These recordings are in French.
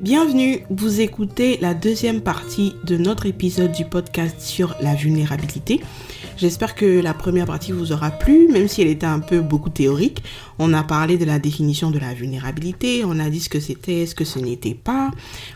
Bienvenue, vous écoutez la deuxième partie de notre épisode du podcast sur la vulnérabilité. J'espère que la première partie vous aura plu, même si elle était un peu beaucoup théorique. On a parlé de la définition de la vulnérabilité, on a dit ce que c'était, ce que ce n'était pas.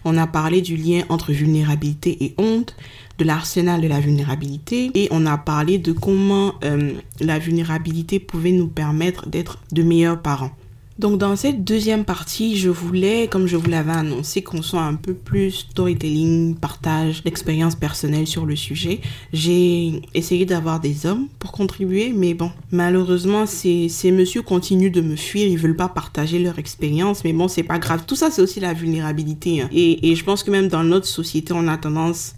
On a parlé du lien entre vulnérabilité et honte, de l'arsenal de la vulnérabilité et on a parlé de comment euh, la vulnérabilité pouvait nous permettre d'être de meilleurs parents. Donc dans cette deuxième partie, je voulais, comme je vous l'avais annoncé, qu'on soit un peu plus storytelling, partage d'expériences personnelles sur le sujet. J'ai essayé d'avoir des hommes pour contribuer, mais bon, malheureusement, ces, ces messieurs continuent de me fuir, ils veulent pas partager leur expérience, mais bon, c'est pas grave. Tout ça, c'est aussi la vulnérabilité. Hein. Et, et je pense que même dans notre société, on a tendance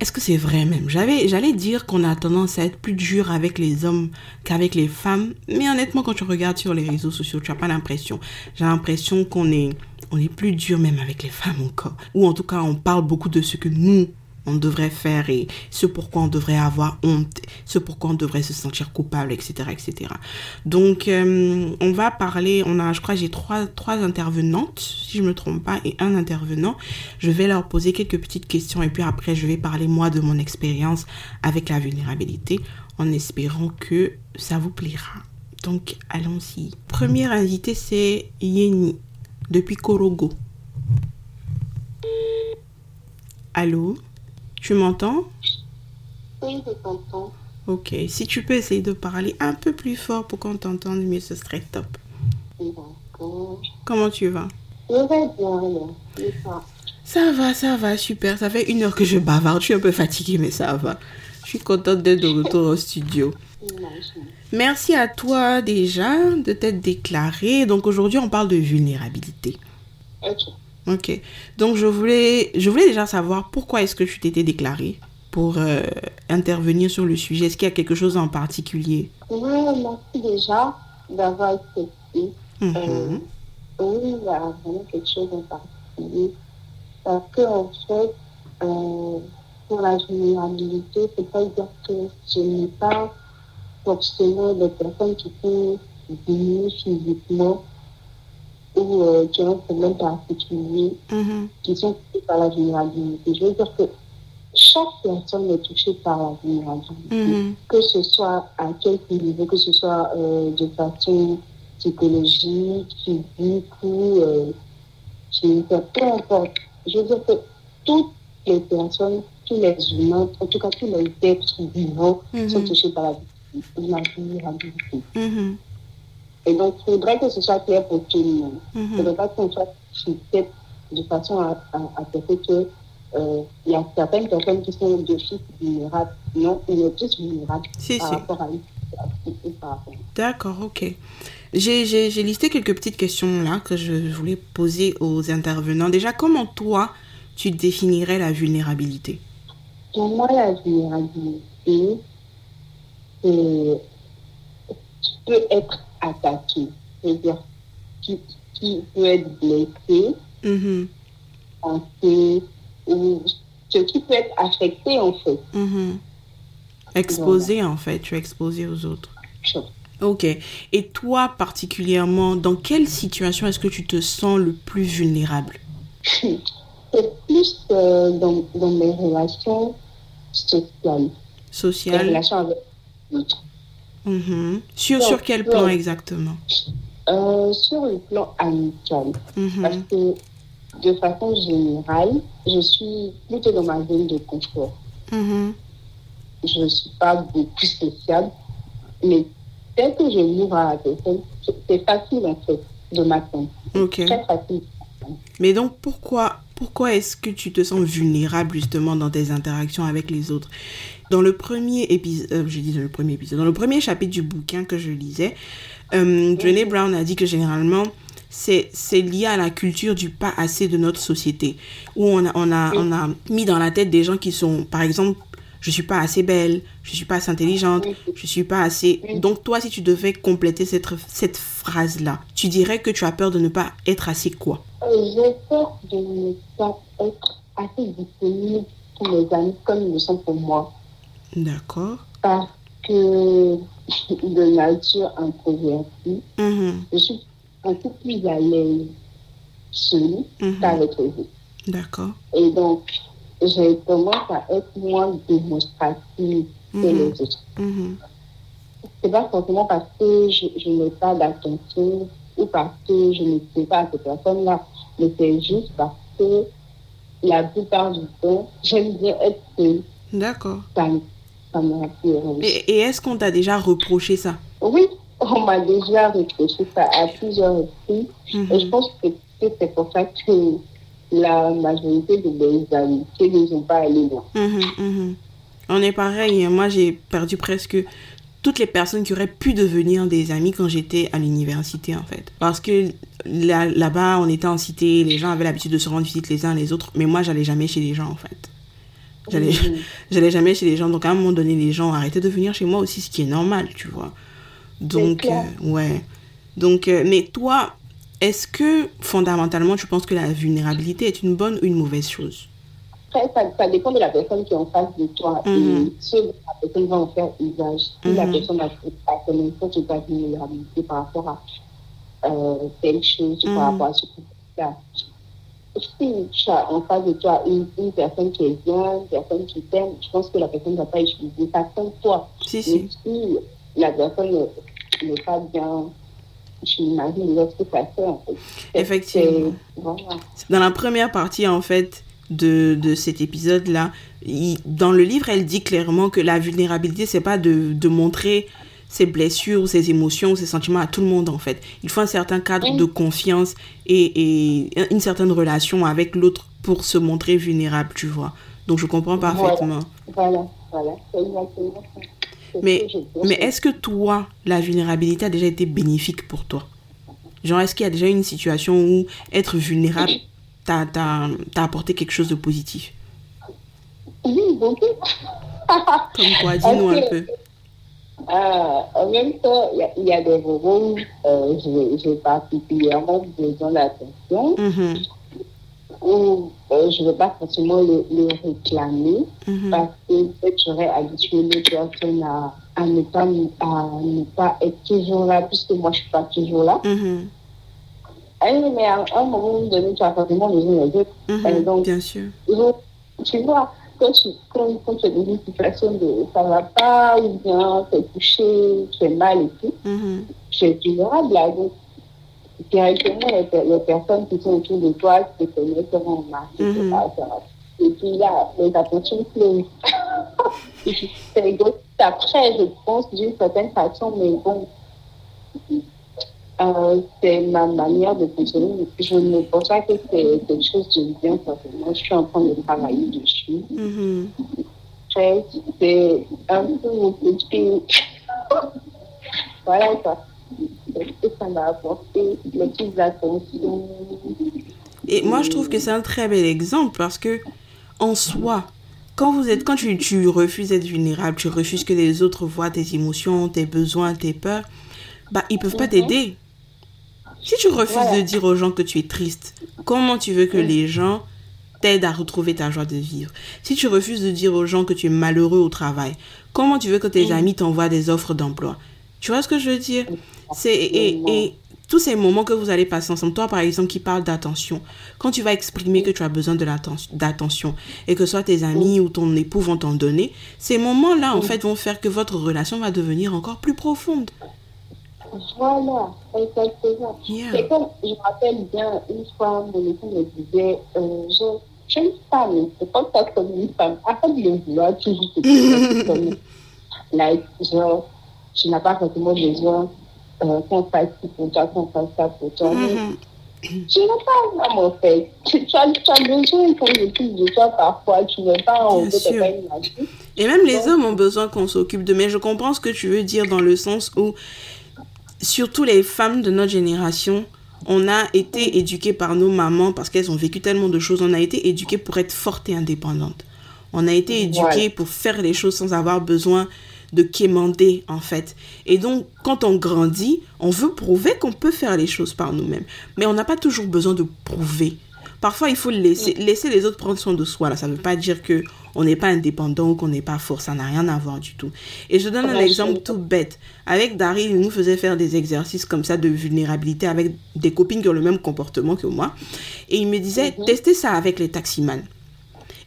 est-ce que c'est vrai même? J'allais dire qu'on a tendance à être plus dur avec les hommes qu'avec les femmes, mais honnêtement, quand tu regardes sur les réseaux sociaux, tu n'as pas l'impression. J'ai l'impression qu'on est, on est plus dur même avec les femmes encore. Ou en tout cas, on parle beaucoup de ce que nous, on devrait faire et ce pourquoi on devrait avoir honte, ce pourquoi on devrait se sentir coupable, etc. etc. Donc, euh, on va parler, on a, je crois, j'ai trois, trois intervenantes, si je me trompe pas, et un intervenant. Je vais leur poser quelques petites questions et puis après, je vais parler moi de mon expérience avec la vulnérabilité en espérant que ça vous plaira. Donc, allons-y. Première invitée, c'est Yeni, depuis Korogo. Allô? Tu m'entends? Oui, je t'entends. Ok, si tu peux essayer de parler un peu plus fort pour qu'on t'entende mieux, ce serait top. D'accord. Comment tu vas? Je vais bien, ça. ça va, ça va, super. Ça fait une heure que je bavarde. Je suis un peu fatiguée, mais ça va. Je suis contente d'être de retour au studio. Merci à toi déjà de t'être déclaré. Donc aujourd'hui, on parle de vulnérabilité. Ok. Donc, je voulais, je voulais déjà savoir pourquoi est-ce que tu t'étais déclarée pour euh, intervenir sur le sujet. Est-ce qu'il y a quelque chose en particulier? Oui, merci déjà d'avoir accepté. Mm -hmm. oui, il y a vraiment quelque chose en particulier. Parce que, en fait, euh, pour la vulnérabilité, c'est pas dire que je n'ai pas forcément des personnes qui sont diminuées physiquement ou euh, qui ont un problème particulier, mm -hmm. qui sont touchés par la vulnérabilité. Je veux dire que chaque personne est touchée par la vulnérabilité, mm -hmm. que ce soit à quelque niveau, que ce soit euh, de façon psychologique, physique ou euh, peu importe. Je veux dire que toutes les personnes, tous les humains, en tout cas tous les êtres vivants mm -hmm. sont touchés par la vulnérabilité. Et donc, il faudrait que ce soit clair pour tout le monde. Il ne faudrait pas qu'on soit fixé de façon à, à, à que euh, il y a certaines personnes qui sont de fils vulnérables. Non, on est tous vulnérables si, par si. rapport à. D'accord, ok. J'ai listé quelques petites questions là que je voulais poser aux intervenants. Déjà, comment toi, tu définirais la vulnérabilité? Pour moi, la vulnérabilité, c'est tu peux être attaqué, c'est-à-dire qui, qui peut être blessé, mm -hmm. ou ce qui peut être affecté en fait. Mm -hmm. Exposé en fait, tu es exposé aux autres. Sure. Ok. Et toi particulièrement, dans quelle situation est-ce que tu te sens le plus vulnérable? C'est plus euh, dans, dans mes relations sociales. Sociales Les relations avec d'autres. -hmm. Sur, sur quel plan exactement euh, Sur le plan amical. -hmm. Parce que de façon générale, je suis plutôt dans ma zone de confort. -hmm. Je ne suis pas beaucoup sociable, mais dès que je m'ouvre à la personne, c'est facile en fait de m'attendre. Ok. Très facile. Mais donc pourquoi, pourquoi est-ce que tu te sens vulnérable justement dans tes interactions avec les autres? Dans le premier épisode, euh, je dis dans le premier épisode, dans le premier chapitre du bouquin que je lisais, euh, Brené Brown a dit que généralement c'est lié à la culture du pas assez de notre société, où on a, on, a, on a mis dans la tête des gens qui sont, par exemple, je suis pas assez belle, je suis pas assez intelligente, je suis pas assez... Donc toi, si tu devais compléter cette, cette phrase-là, tu dirais que tu as peur de ne pas être assez quoi? J'ai peur de ne pas être assez disponible pour mes amis comme ils le sont pour moi. D'accord. Parce que de nature introvertie, mm -hmm. je suis un peu plus à l'aise celui Mhm. qu'avec les autres. D'accord. Et donc, j'ai tendance à être moins démonstrative que les autres. Mhm. C'est pas forcément parce que je, je n'ai pas d'attention ou parce que je ne sais pas à cette personne-là, mais c'est juste parce que la plupart du temps, j'aime bien être seule. D'accord. Ça, me- ça. Et, et est-ce qu'on t'a déjà reproché ça? Oui, on m'a déjà reproché ça à plusieurs reprises. Mhm. Et je pense que c'est pour ça que la majorité de mes amitiés ne sont pas allées loin. Mhm, mhm. On est pareil. hein. Moi, j'ai perdu presque toutes les personnes qui auraient pu devenir des amis quand j'étais à l'université, en fait. Parce que là- là-bas, on était en cité, les gens avaient l'habitude de se rendre visite les uns les autres, mais moi, j'allais jamais chez les gens, en fait. J'allais, Mhm. j'allais jamais chez les gens. Donc, à un moment donné, les gens arrêtaient de venir chez moi aussi, ce qui est normal, tu vois. Donc, euh, ouais. Donc, euh, mais toi, est-ce que fondamentalement, tu penses que la vulnérabilité est une bonne ou une mauvaise chose? Ça, ça dépend de la personne qui est en face de toi Mhm. et ce dont la personne va en faire usage. Si la Mhm. personne a, a connaissance de ta vulnérabilité par rapport à euh, telle chose, Mhm. par rapport à ce là Si tu as en face de toi une, une personne qui est bien, une personne qui t'aime, je pense que la personne ne va pas utiliser ça comme toi. Si, si. si la personne n'est- pas bien, j'imagine l'autre fait en fait. Effectivement. Voilà. Dans la première partie, en fait, de, de cet épisode-là, il- dans le livre, elle dit clairement que la vulnérabilité, c'est pas de, de montrer ses blessures, ses émotions, ses sentiments à tout le monde, en fait. Il faut un certain cadre de confiance et, et une certaine relation avec l'autre pour se montrer vulnérable, tu vois. Donc, je comprends parfaitement. Voilà, voilà, Mais, pense. mais est-ce que toi, la vulnérabilité a déjà été bénéfique pour toi? Genre, est-ce qu'il y a déjà une situation où être vulnérable t'a apporté quelque chose de positif? Oui, donc, Comme quoi, dis-nous un peu. Euh, en même temps, il y a- il y, a des moments où euh, j'ai particulièrement besoin d'attention, Mhm, où euh, je ne veux pas forcément le, le réclamer, mhm, parce que peut-être j'aurais habitué les personnes à, à, ne pas, à ne pas être toujours là, puisque moi, je ne suis pas toujours là. oui, mais à un moment donné, tu as forcément besoin des autres. donc, Bien sûr. Donc, tu vois, quand tu, quand, quand tu es dans une situation de ça va pas, ou bien tu es touché, tu es mal et tout, Mhm, tu es vulnérable. Donc, directement, les, les personnes qui sont autour de toi, qui te connaissent, seront remarquer que Mhm. ça, ça va. Et puis là, les attentions pleuvent. C'est égoïste après, je pense, d'une certaine façon, mais bon. Euh, c'est ma manière de fonctionner. Je ne pense pas que c'est quelque chose de bien, forcément. Je suis en train de travailler dessus. mhm. Après, c'est un peu mon petit. voilà quoi. C'est ce que ça m'a apporté, les petites attentions. Et moi, je trouve que c'est un très bel exemple parce que, en soi, quand, vous êtes, quand tu, tu refuses d'être vulnérable, tu refuses que les autres voient tes émotions, tes besoins, tes peurs, bah, ils peuvent pas Mhm. t'aider. Si tu refuses Voilà. de dire aux gens que tu es triste, comment tu veux que les gens t'aident à retrouver ta joie de vivre? Si tu refuses de dire aux gens que tu es malheureux au travail, comment tu veux que tes Mhm. amis t'envoient des offres d'emploi? Tu vois ce que je veux dire? C'est et, et tous ces moments que vous allez passer ensemble, toi par exemple qui parle d'attention, quand tu vas exprimer que tu as besoin de d'attention et que soit tes amis ou ton époux vont t'en donner, ces moments-là en fait vont faire que votre relation va devenir encore plus profonde. Voilà, exactement. Yeah. C'est comme, je me rappelle bien, une fois, mon époux me disait, euh, je, je suis une femme, c'est pas ça comme une femme. Arrête de le vouloir toujours te traiter comme like, genre, tu n'as pas forcément besoin euh, qu'on fasse ci pour toi, qu'on fasse ça pour toi. Tu n'as pas un homme, en fait. Tu, tu as, tu as besoin qu'on s'occupe de toi parfois. Tu n'es pas en pas une. Et même les hommes ont besoin qu'on s'occupe de. Mais je comprends ce que tu veux dire dans le sens où, surtout les femmes de notre génération, on a été éduquées par nos mamans parce qu'elles ont vécu tellement de choses. On a été éduquées pour être fortes et indépendantes. On a été éduquées Voilà. pour faire les choses sans avoir besoin de quémander, en fait. Et donc, quand on grandit, on veut prouver qu'on peut faire les choses par nous-mêmes. Mais on n'a pas toujours besoin de prouver. parfois il faut laisser, laisser les autres prendre soin de soi. Là. Ça ne veut pas dire que on n'est pas indépendant ou qu'on n'est pas fort. Ça n'a rien à voir du tout. Et je donne un exemple tout bête. Avec Daryl, il nous faisait faire des exercices comme ça de vulnérabilité avec des copines qui ont le même comportement que moi. Et il me disait, mhm. testez ça avec les taximans.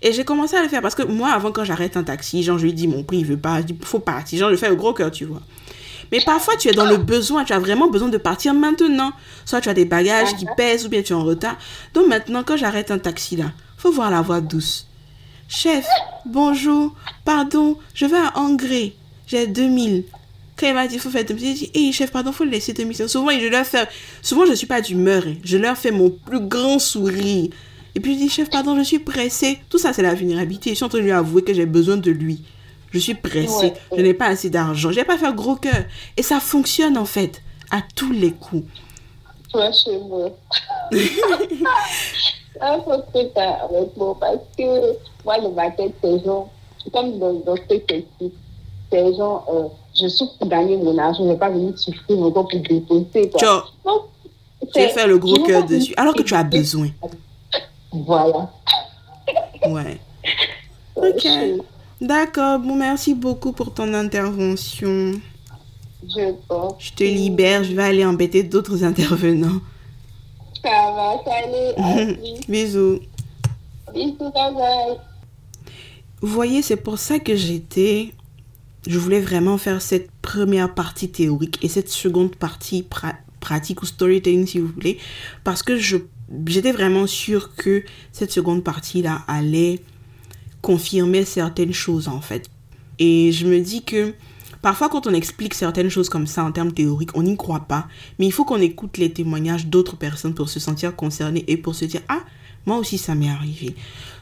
Et j'ai commencé à le faire parce que moi, avant, quand j'arrête un taxi, genre, je lui dis mon prix, il veut pas, il faut partir. Genre, je fais au gros cœur, tu vois. Mais parfois, tu es dans le besoin, tu as vraiment besoin de partir maintenant. Soit tu as des bagages qui pèsent ou bien tu es en retard. Donc maintenant, quand j'arrête un taxi là, faut voir la voix douce. Chef, bonjour, pardon, je vais à Angers, j'ai 2000. Quand il m'a dit, il faut faire 2000, j'ai dit, hé chef, pardon, faut le laisser 2000. Souvent, je leur fais, souvent, je ne suis pas d'humeur, je leur fais mon plus grand sourire. Et puis je dis, chef, pardon, je suis pressé. Tout ça, c'est la vulnérabilité. Je suis en train de lui avouer que j'ai besoin de lui. Je suis pressée. Je n'ai pas assez d'argent. Je n'ai pas fait gros cœur. Et ça fonctionne en fait, à tous les coups. Toi, chez moi. Un peu truc moi parce que moi, le matin, c'est genre, comme dans, dans ce texte, c'est genre, euh, je souffre pour gagner mon argent, je ne vais pas venir souffrir encore pour déposer. Quoi. Donc, tu as fait le gros cœur dessus, alors que tu as besoin. Voilà. Ouais. Ok. D'accord, bon, merci beaucoup pour ton intervention. Je Je te libère, je vais aller embêter d'autres intervenants. Ça va, salut. Bisous. Bisous, bye bye. Vous voyez, c'est pour ça que j'étais. Je voulais vraiment faire cette première partie théorique et cette seconde partie pratique ou storytelling, si vous voulez, parce que j'étais vraiment sûre que cette seconde partie-là allait confirmer certaines choses en fait. Et je me dis que parfois quand on explique certaines choses comme ça en termes théoriques, on n'y croit pas. Mais il faut qu'on écoute les témoignages d'autres personnes pour se sentir concerné et pour se dire ah moi aussi ça m'est arrivé.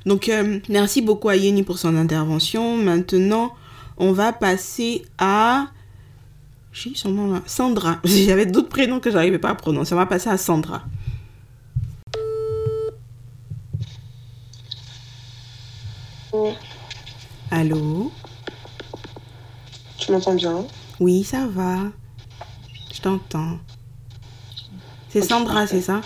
Donc euh, merci beaucoup à Yeni pour son intervention. Maintenant on va passer à j'ai son nom là. Sandra. J'avais d'autres prénoms que j'arrivais pas à prononcer. On va passer à Sandra. Allô? Tu m'entends bien Oui, ça va. Je t'entends. C'est Sandra, c'est ça?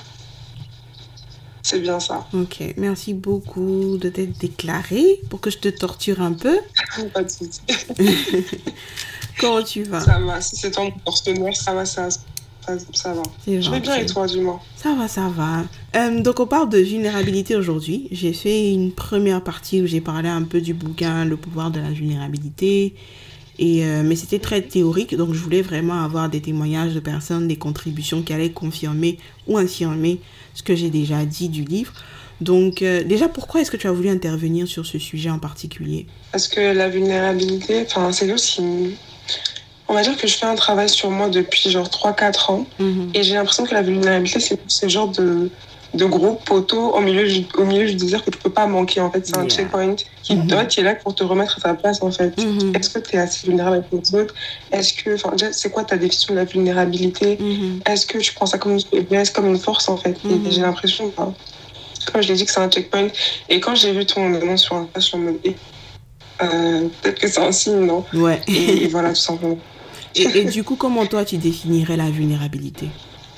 C'est bien ça. Ok, merci beaucoup de t'être déclarée pour que je te torture un peu. Pas de soucis. Comment tu vas? Ça va, si c'est ton partenaire, ça va, ça, ça, va. Je vais bien et toi, dis-moi Ça va, ça va. Euh, donc, on parle de vulnérabilité aujourd'hui. J'ai fait une première partie où j'ai parlé un peu du bouquin Le pouvoir de la vulnérabilité. Et, euh, mais c'était très théorique, donc je voulais vraiment avoir des témoignages de personnes, des contributions qui allaient confirmer ou infirmer ce que j'ai déjà dit du livre. Donc, euh, déjà, pourquoi est-ce que tu as voulu intervenir sur ce sujet en particulier? Parce que la vulnérabilité, c'est aussi on va dire que je fais un travail sur moi depuis genre 3-4 ans. Mhm. Et j'ai l'impression que la vulnérabilité, c'est ce genre de, de gros poteau au milieu, au milieu du désert que tu peux pas manquer. En fait, c'est un checkpoint qui, mm qui est là pour te remettre à ta place, en fait. Mhm. Est-ce que tu es assez vulnérable avec les autres? Est-ce que, enfin, c'est quoi ta définition de la vulnérabilité? Mhm. Est-ce que tu prends ça comme une faiblesse, comme une force, en fait? Et j'ai l'impression, comme je l'ai dit, que c'est un checkpoint. Et quand j'ai vu ton annonce sur un page, sur me euh, peut-être que c'est un signe, non? Ouais. et voilà, tout simplement. Et, du coup, comment toi tu définirais la vulnérabilité?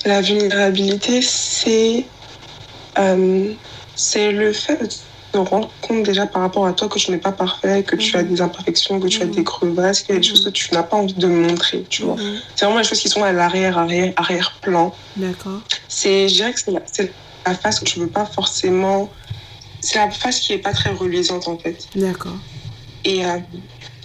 La vulnérabilité, c'est euh, c'est le fait de te rendre compte déjà par rapport à toi que tu n'es pas parfait, que tu as mhm. des imperfections, que tu as des mhm. crevasses, qu'il y a des choses que tu n'as pas envie de montrer, tu vois. Mhm. C'est vraiment les choses qui sont à l'arrière, arrière, arrière-plan. D'accord. C'est, je dirais que c'est la, la, face que tu veux pas forcément... C'est la face qui est pas très reluisante, en fait. D'accord. Et euh,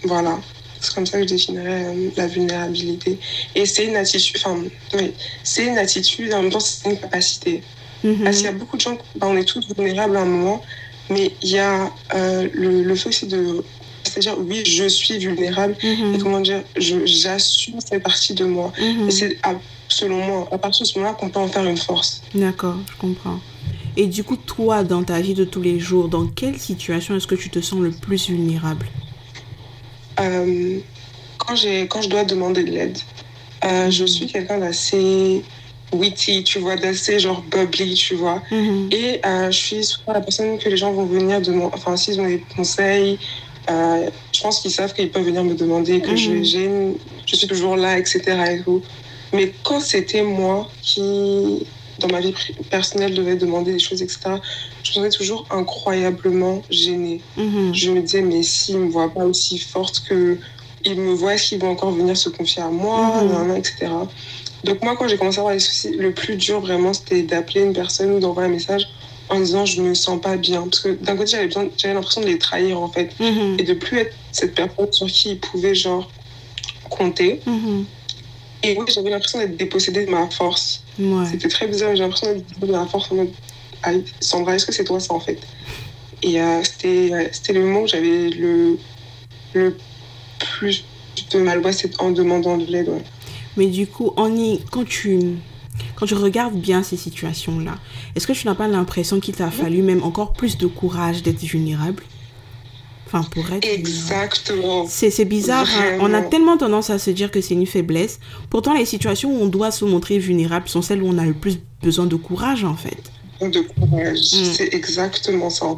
voilà. C'est comme ça que je définirais euh, la vulnérabilité. Et c'est une attitude, enfin, oui, c'est une attitude, en même temps, c'est une capacité. Mhm. Parce qu'il y a beaucoup de gens, bah, on est tous vulnérables à un moment, mais il y a euh, le, le fait aussi de. C'est-à-dire, oui, je suis vulnérable, mhm. et comment dire, j'assume cette partie de moi. Mhm. Et c'est, selon moi, à partir de ce moment-là qu'on peut en faire une force. D'accord, je comprends. Et du coup, toi, dans ta vie de tous les jours, dans quelle situation est-ce que tu te sens le plus vulnérable? Euh, quand, quand je dois demander de l'aide, euh, je suis quelqu'un d'assez witty, tu vois, d'assez genre bubbly, tu vois. Mhm. Et euh, je suis souvent la personne que les gens vont venir demander, enfin, s'ils ont des conseils, je pense qu'ils savent qu'ils peuvent venir me demander, que je, mhm. je suis toujours là, etc. Et tout. Mais quand c'était moi qui dans ma vie personnelle, devais demander des choses, etc., je me sentais toujours incroyablement gênée. Mm-hmm. Je me disais, mais s'ils ne me voient pas aussi forte que ils me voient, est-ce qu'ils vont encore venir se confier à moi, etc. Donc moi, quand j'ai commencé à avoir des soucis, le plus dur vraiment, c'était d'appeler une personne ou d'envoyer un message en disant je me sens pas bien. Parce que d'un côté, j'avais, j'avais l'impression de les trahir en fait. Mm-hmm. Et de plus être cette personne sur qui ils pouvaient genre compter. Et oui, j'avais l'impression d'être dépossédée de ma force. C'était très bizarre, j'ai l'impression d'être dépossédée de ma force en mode Sandra, est-ce que c'est toi ça en fait? Et euh, c'était, c'était le moment où j'avais le, le plus de mal, c'est en demandant de l'aide. Mais du coup, on y, quand, tu, quand tu regardes bien ces situations-là, est-ce que tu n'as pas l'impression qu'il t'a fallu même encore plus de courage d'être vulnérable? Enfin, pour être. Exactement. C'est bizarre. Hein. On a tellement tendance à se dire que c'est une faiblesse. Pourtant, les situations où on doit se montrer vulnérable sont celles où on a le plus besoin de courage, en fait. De courage. Mm. C'est exactement ça.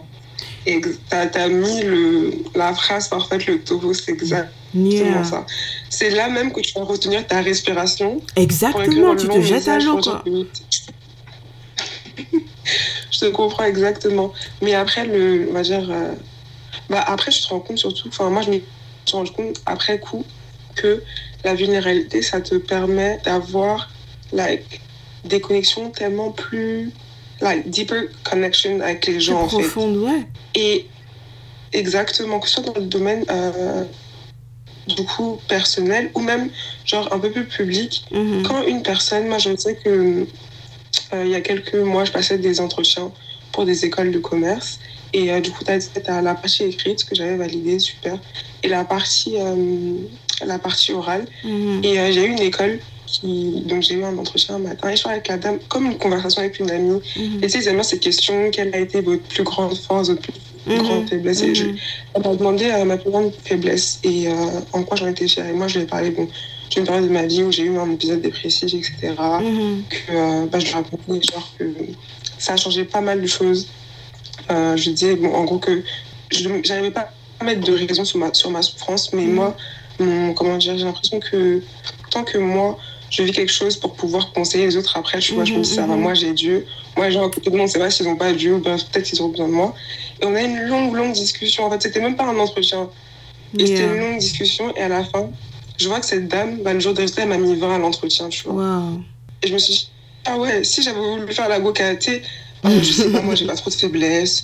T'as as mis le, la phrase parfaite, le taureau, c'est exactement ça. C'est là même que tu vas retenir ta respiration. Exactement, tu te jettes à l'eau, je te comprends exactement. Mais après, le, on va dire, euh, bah, après, je te rends compte surtout, enfin, moi, je me suis rendu compte après coup que la vulnérabilité, ça te permet d'avoir like, des connexions tellement plus. Like, deeper connection avec les gens, en profonde, ouais. Et exactement, que ce soit dans le domaine. Euh, du coup personnel ou même genre un peu plus public. Mm-hmm. Quand une personne, moi je sais que euh, il y a quelques mois, je passais des entretiens pour des écoles de commerce et euh, du coup, tu as, la partie écrite que j'avais validée, super. Et la partie, euh, la partie orale. Mhm. Et j'ai eu une école qui. Donc, j'ai eu un entretien un matin et je parlais avec la dame, comme une conversation avec une amie. Mhm. Et tu sais, ils cette question quelle a été votre plus grande force, votre plus mhm. grande faiblesse? Et je, Elle m'a demandé ma plus grande faiblesse et en quoi j'en étais fière. Et moi, je lui ai parlé, bon, j'ai une période de ma vie où j'ai eu un épisode dépressif, etc. Que bah, je lui ai raconté, genre, que ça a changé pas mal de choses euh, je disais, bon, en gros, que je n'arrivais pas à mettre de raison sur ma, sur ma souffrance, mais moi, comment dire, j'ai l'impression que tant que moi, je vis quelque chose pour pouvoir conseiller les autres après, tu vois, je me dis, ça va, mm-hmm. moi j'ai Dieu. Moi, les gens à côté de moi, on ne sait pas s'ils n'ont pas Dieu, ben, peut-être qu'ils ont besoin de moi. Et on a une longue, longue discussion. En fait, c'était même pas un entretien. Et c'était une longue discussion. Et à la fin, je vois que cette dame, ben, le jour de résultat, elle m'a mis 20 à l'entretien, tu vois. Et je me suis dit, ah ouais, si j'avais voulu faire la bocate, je sais pas, moi j'ai pas trop de faiblesse.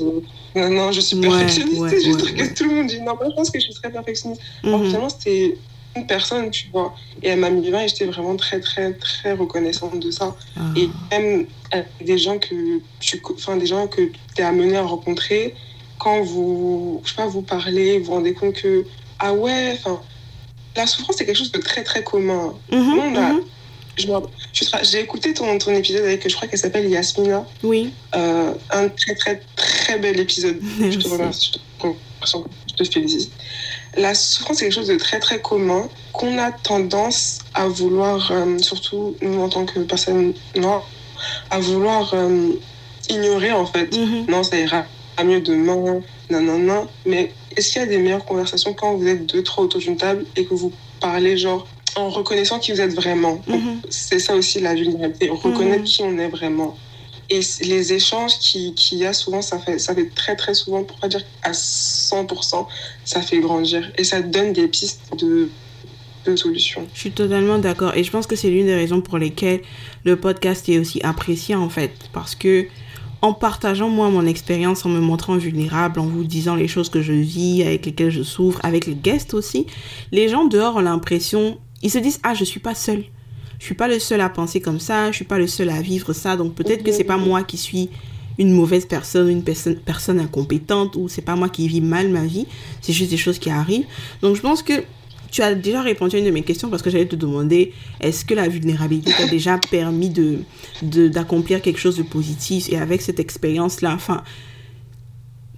Non, non, je suis perfectionniste. Ouais, juste que tout le monde dit non, moi je pense que je suis très perfectionniste. Alors mhm. finalement, c'était personne, tu vois. Et elle m'a mis 20 et j'étais vraiment très, très, très reconnaissante de ça. Ah. Et même des gens que tu enfin, des gens que es amené à rencontrer, quand vous, je sais pas, vous parlez, vous vous rendez compte que, ah ouais, enfin, la souffrance, c'est quelque chose de très, très commun. Mm j'ai écouté ton, ton épisode avec, je crois qu'elle s'appelle Yasmina. Oui. Euh, un très, très, très bel épisode. Je te remercie. Je te félicite. La souffrance, c'est quelque chose de très, très commun qu'on a tendance à vouloir, euh, surtout nous en tant que personnes noires, à vouloir euh, ignorer en fait. Mm-hmm. Non, ça ira mieux demain, non, non, non. Mais est-ce qu'il y a des meilleures conversations quand vous êtes deux, trois autour d'une table et que vous parlez genre en reconnaissant qui vous êtes vraiment? Mhm. C'est ça aussi la vulnérabilité, reconnaître mhm. qui on est vraiment. Et les échanges qu'il qui y a souvent, ça fait, ça fait très très souvent, pour pas dire à 100%, ça fait grandir. Et ça donne des pistes de, de solutions. Je suis totalement d'accord. Et je pense que c'est l'une des raisons pour lesquelles le podcast est aussi apprécié en fait. Parce que en partageant moi mon expérience, en me montrant vulnérable, en vous disant les choses que je vis, avec lesquelles je souffre, avec les guests aussi, les gens dehors ont l'impression ils se disent ah je suis pas seul je suis pas le seul à penser comme ça je suis pas le seul à vivre ça donc peut-être que c'est pas moi qui suis une mauvaise personne une personne incompétente ou c'est pas moi qui vis mal ma vie c'est juste des choses qui arrivent. Donc je pense que tu as déjà répondu à une de mes questions parce que j'allais te demander est-ce que la vulnérabilité t'a déjà permis de d'accomplir quelque chose de positif? Et avec cette expérience là enfin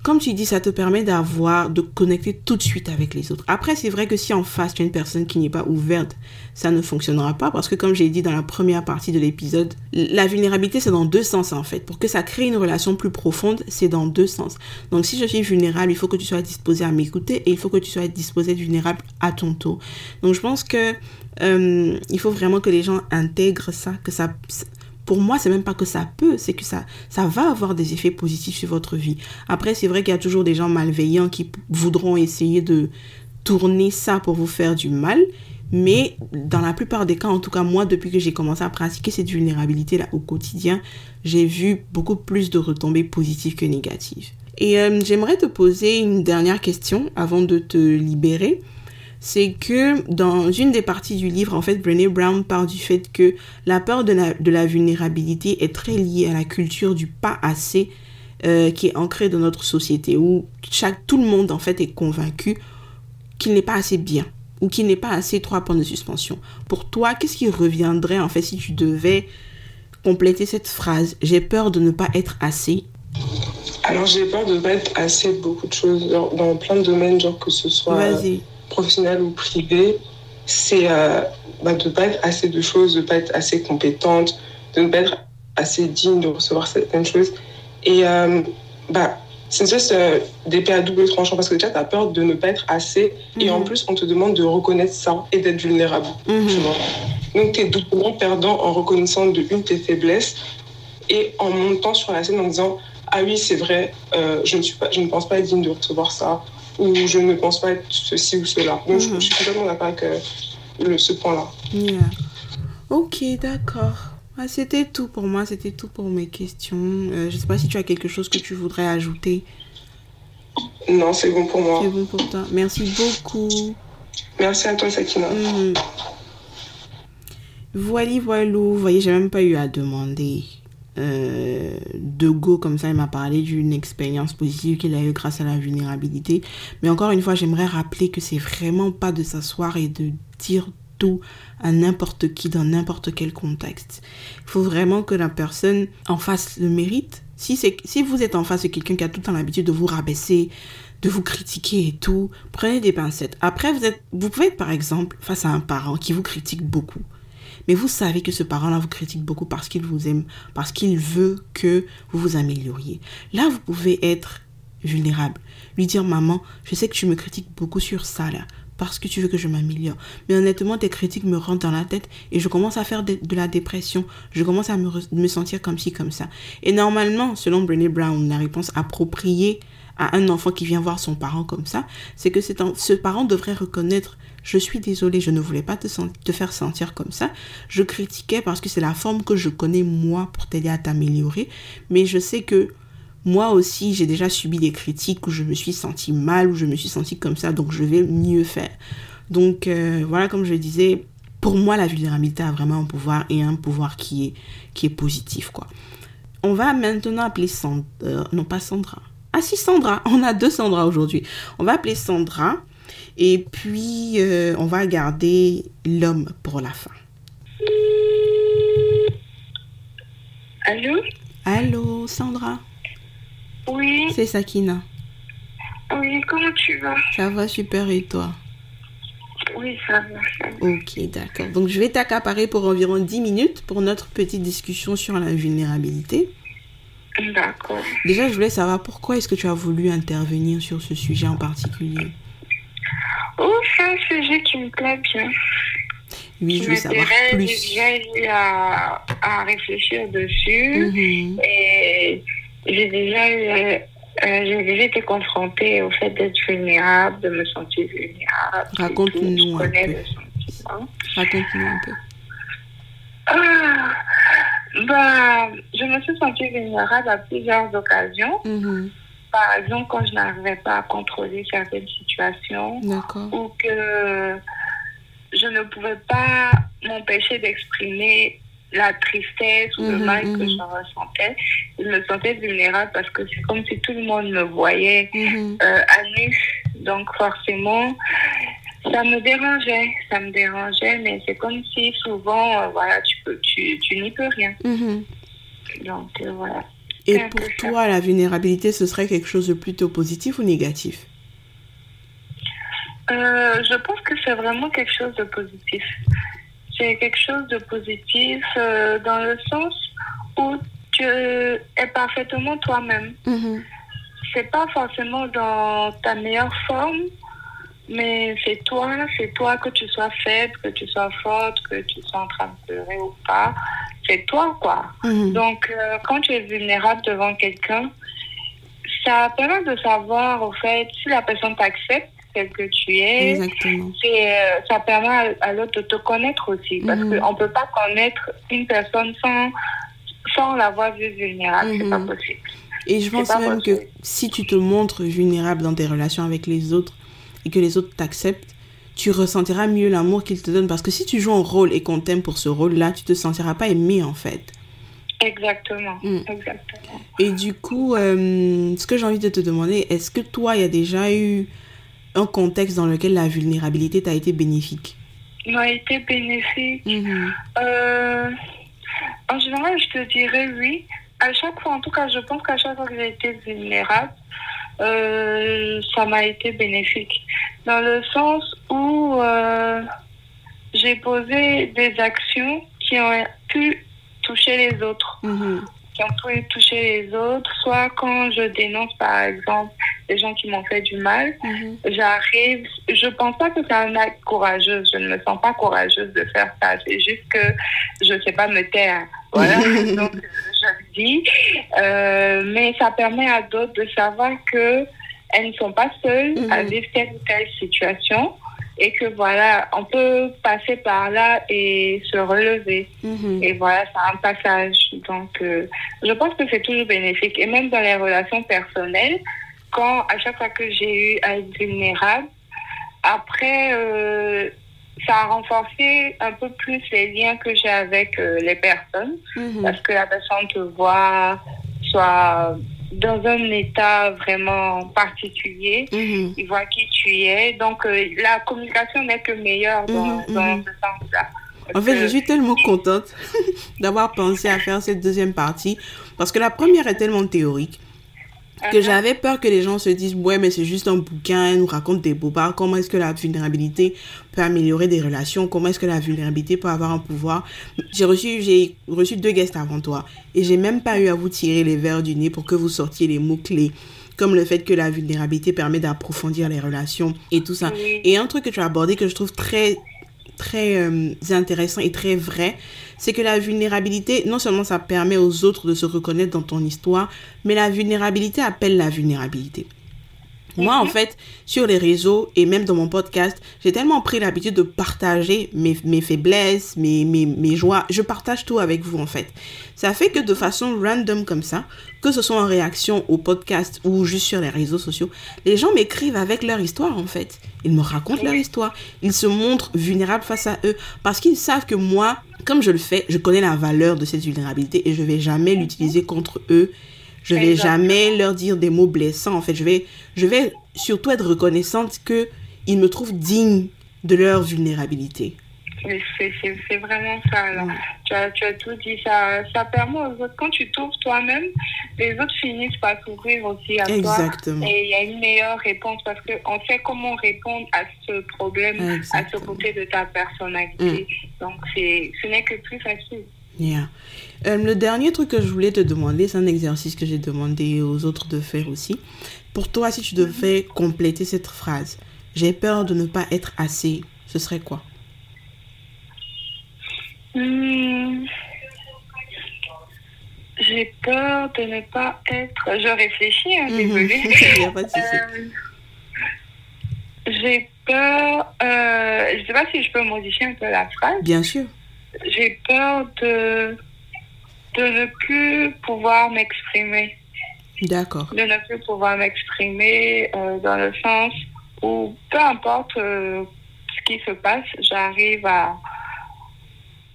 comme tu dis, ça te permet d'avoir, de connecter tout de suite avec les autres. Après, c'est vrai que si en face, tu as une personne qui n'est pas ouverte, ça ne fonctionnera pas parce que comme j'ai dit dans la première partie de l'épisode, la vulnérabilité, c'est dans deux sens en fait. Pour que ça crée une relation plus profonde, c'est dans deux sens. Donc si je suis vulnérable, il faut que tu sois disposé à m'écouter et il faut que tu sois disposé vulnérable à ton tour. Donc je pense que euh, il faut vraiment que les gens intègrent ça, que ça pour moi, c'est même pas que ça peut, c'est que ça, va avoir des effets positifs sur votre vie. Après, c'est vrai qu'il y a toujours des gens malveillants qui voudront essayer de tourner ça pour vous faire du mal. Mais dans la plupart des cas, en tout cas moi, depuis que j'ai commencé à pratiquer cette vulnérabilité-là au quotidien, j'ai vu beaucoup plus de retombées positives que négatives. Et euh, j'aimerais te poser une dernière question avant de te libérer c'est que dans une des parties du livre, en fait, Brené Brown parle du fait que la peur de la, vulnérabilité est très liée à la culture du pas assez euh, qui est ancrée dans notre société, où chaque, tout le monde, en fait, est convaincu qu'il n'est pas assez bien ou qu'il n'est pas assez trois points de suspension. Pour toi, qu'est-ce qui reviendrait, en fait, si tu devais compléter cette phrase J'ai peur de ne pas être assez alors j'ai peur de ne pas être assez beaucoup de choses dans plein de domaines, genre que ce soit professionnelle ou privée, c'est euh, bah, de ne pas être assez de choses, de ne pas être assez compétente, de ne pas être assez digne de recevoir certaines choses. Et euh, bah, c'est juste euh, des à double tranchant parce que déjà, tu as peur de ne pas être assez. Et en mhm. plus, on te demande de reconnaître ça et d'être vulnérable. Mhm. Donc, tu es doublement perdant en reconnaissant de une tes faiblesses et en montant sur la scène en disant Ah oui, c'est vrai, euh, je, ne suis pas, je ne pense pas être digne de recevoir ça ou je ne pense pas être ceci ou cela. Donc, je, mhm. suis complètement d'accord avec euh, ce point-là. Ok, d'accord. Ah, c'était tout pour moi, c'était tout pour mes questions. Euh, je ne sais pas si tu as quelque chose que tu voudrais ajouter. Non, c'est bon pour moi. C'est bon pour toi. Merci beaucoup. Merci à toi, Sakina. Mhm. Voilà, voilà. Vous voyez, j'ai même pas eu à demander. Euh, de go comme ça, il m'a parlé d'une expérience positive qu'il a eue grâce à la vulnérabilité. Mais encore une fois, j'aimerais rappeler que c'est vraiment pas de s'asseoir et de dire tout à n'importe qui dans n'importe quel contexte. Il faut vraiment que la personne en face le mérite. Si, si vous êtes en face de quelqu'un qui a tout le temps l'habitude de vous rabaisser, de vous critiquer et tout, prenez des pincettes. Après, vous, êtes, vous pouvez être par exemple face à un parent qui vous critique beaucoup. Mais vous savez que ce parent-là vous critique beaucoup parce qu'il vous aime, parce qu'il veut que vous vous amélioriez. Là, vous pouvez être vulnérable. Lui dire, maman, je sais que tu me critiques beaucoup sur ça, là, parce que tu veux que je m'améliore. Mais honnêtement, tes critiques me rentrent dans la tête et je commence à faire de, la dépression. Je commence à me, sentir comme ci, comme ça. Et normalement, selon Brené Brown, la réponse appropriée à un enfant qui vient voir son parent comme ça, c'est que ce parent devrait reconnaître je suis désolée, je ne voulais pas te, faire sentir comme ça. Je critiquais parce que c'est la forme que je connais moi pour t'aider à t'améliorer. Mais je sais que moi aussi, j'ai déjà subi des critiques où je me suis sentie mal, où je me suis sentie comme ça, donc je vais mieux faire. Donc euh, voilà, comme je disais, pour moi, la vulnérabilité a vraiment un pouvoir et un pouvoir qui est, qui est positif, quoi. On va maintenant appeler Sandra, euh, non pas Sandra. Ah si, Sandra, on a deux Sandra aujourd'hui. On va appeler Sandra. Et puis, euh, on va garder l'homme pour la fin. Allô? Allô, Sandra? Oui. C'est Sakina. Oui, comment tu vas? Ça va super et toi? Oui, ça va. Ok, d'accord. Donc, je vais t'accaparer pour environ 10 minutes pour notre petite discussion sur la vulnérabilité. D'accord. Déjà, je voulais savoir pourquoi est-ce que tu as voulu intervenir sur ce sujet en particulier? Oh, c'est un sujet qui me plaît bien. Oui, je veux savoir plus. J'ai déjà eu à, à, réfléchir dessus mhm. et j'ai déjà eu, euh, j'ai déjà été confrontée au fait d'être vulnérable, de me sentir vulnérable. Raconte-nous un peu. Raconte-nous un peu. Ah, bah, je me suis sentie vulnérable à plusieurs occasions. Mhm par exemple, quand je n'arrivais pas à contrôler certaines situations ou que je ne pouvais pas m'empêcher d'exprimer la tristesse ou le mhm, mal que mhm. je ressentais, je me sentais vulnérable parce que c'est comme si tout le monde me voyait mhm. euh, à nu. Donc forcément, ça me dérangeait, ça me dérangeait, mais c'est comme si souvent, euh, voilà, tu peux, tu, tu n'y peux rien. Donc euh, voilà. Et pour toi, la vulnérabilité, ce serait quelque chose de plutôt positif ou négatif euh, Je pense que c'est vraiment quelque chose de positif. C'est quelque chose de positif euh, dans le sens où tu es parfaitement toi-même. Mm-hmm. C'est pas forcément dans ta meilleure forme, mais c'est toi, c'est toi que tu sois faible, que tu sois forte, que tu sois en train de pleurer ou pas c'est toi, quoi. Mhm. Donc, euh, quand tu es vulnérable devant quelqu'un, ça permet de savoir, au fait, si la personne t'accepte tel que tu es. Exactement. Euh, ça permet à, l'autre de te connaître aussi. Parce mhm. qu'on ne peut pas connaître une personne sans, sans l'avoir vue vulnérable. C'est pas mhm. possible. Et je pense même que si tu te montres vulnérable dans tes relations avec les autres et que les autres t'acceptent, tu ressentiras mieux l'amour qu'ils te donnent. Parce que si tu joues un rôle et qu'on t'aime pour ce rôle-là, tu te sentiras pas aimé en fait. Exactement, mm. exactement. Et du coup, euh, ce que j'ai envie de te demander, est-ce que toi, il y a déjà eu un contexte dans lequel la vulnérabilité t'a été bénéfique? M'a été bénéfique. Mm-hmm. Euh, en général, je te dirais oui. À chaque fois, en tout cas, je pense qu'à chaque fois que j'ai été vulnérable, euh, ça m'a été bénéfique. Dans le sens où euh, j'ai posé des actions qui ont pu toucher les autres. Mm-hmm. Qui ont pu toucher les autres, soit quand je dénonce, par exemple, des gens qui m'ont fait du mal, mm-hmm. j'arrive, je pense pas que c'est un acte courageux, je ne me sens pas courageuse de faire ça, c'est juste que je sais pas me taire. Voilà, donc dis. Euh, mais ça permet à d'autres de savoir que elles ne sont pas seules à mhm. vivre telle ou telle situation et que voilà, on peut passer par là et se relever. Mhm. Et voilà, c'est un passage. Donc, euh, je pense que c'est toujours bénéfique. Et même dans les relations personnelles, quand à chaque fois que j'ai eu à être vulnérable, après, euh, ça a renforcé un peu plus les liens que j'ai avec euh, les personnes mhm. parce que la personne te voit soit dans un état vraiment particulier, mhm. il voit qui tu es. Donc euh, la communication n'est que meilleure dans, mhm, dans ce sens-là. En fait, je suis tellement contente d'avoir pensé à faire cette deuxième partie parce que la première est tellement théorique que j'avais peur que les gens se disent ouais mais c'est juste un bouquin elle nous raconte des bobards comment est-ce que la vulnérabilité peut améliorer des relations comment est-ce que la vulnérabilité peut avoir un pouvoir. J'ai reçu j'ai reçu deux guests avant toi et j'ai même pas eu à vous tirer les verres du nez pour que vous sortiez les mots clés comme le fait que la vulnérabilité permet d'approfondir les relations et tout ça. Et un truc que tu as abordé que je trouve très très euh, intéressant et très vrai, c'est que la vulnérabilité, non seulement ça permet aux autres de se reconnaître dans ton histoire, mais la vulnérabilité appelle la vulnérabilité. Moi, en mhm. fait, sur les réseaux et même dans mon podcast, j'ai tellement pris l'habitude de partager mes, mes faiblesses, mes, mes, mes, joies. Je partage tout avec vous, en fait. Ça fait que de façon random comme ça, que ce soit en réaction au podcast ou juste sur les réseaux sociaux, les gens m'écrivent avec leur histoire, en fait. Ils me racontent leur histoire. Ils se montrent vulnérables face à eux parce qu'ils savent que moi, comme je le fais, je connais la valeur de cette vulnérabilité et je vais jamais l'utiliser contre eux je vais jamais leur dire des mots blessants. En fait, je vais, je vais surtout être reconnaissante qu'ils me trouvent digne de leur vulnérabilité. C'est vraiment ça. Tu, as, tu, as, tout dit. Ça, ça permet aux autres, quand tu t'ouvres toi-même, les autres finissent par s'ouvrir aussi à Exactement. toi. Et il y a une meilleure réponse parce qu'on sait comment répondre à ce problème, à ce côté de ta personnalité. Mm. Donc, ce n'est que plus facile. Yeah. Euh, le dernier truc que je voulais te demander, c'est un exercice que j'ai demandé aux autres de faire aussi. Pour toi, si tu devais compléter cette phrase, j'ai peur de ne pas être assez, ce serait quoi? Hmm. J'ai peur de ne pas être. Je réfléchis, hein, désolée. de euh, j'ai peur. Euh, je ne sais pas si je peux modifier un peu la phrase. Bien sûr j'ai peur de, de ne plus pouvoir m'exprimer. D'accord. De ne plus pouvoir m'exprimer euh, dans le sens où, peu importe euh, ce qui se passe, j'arrive à,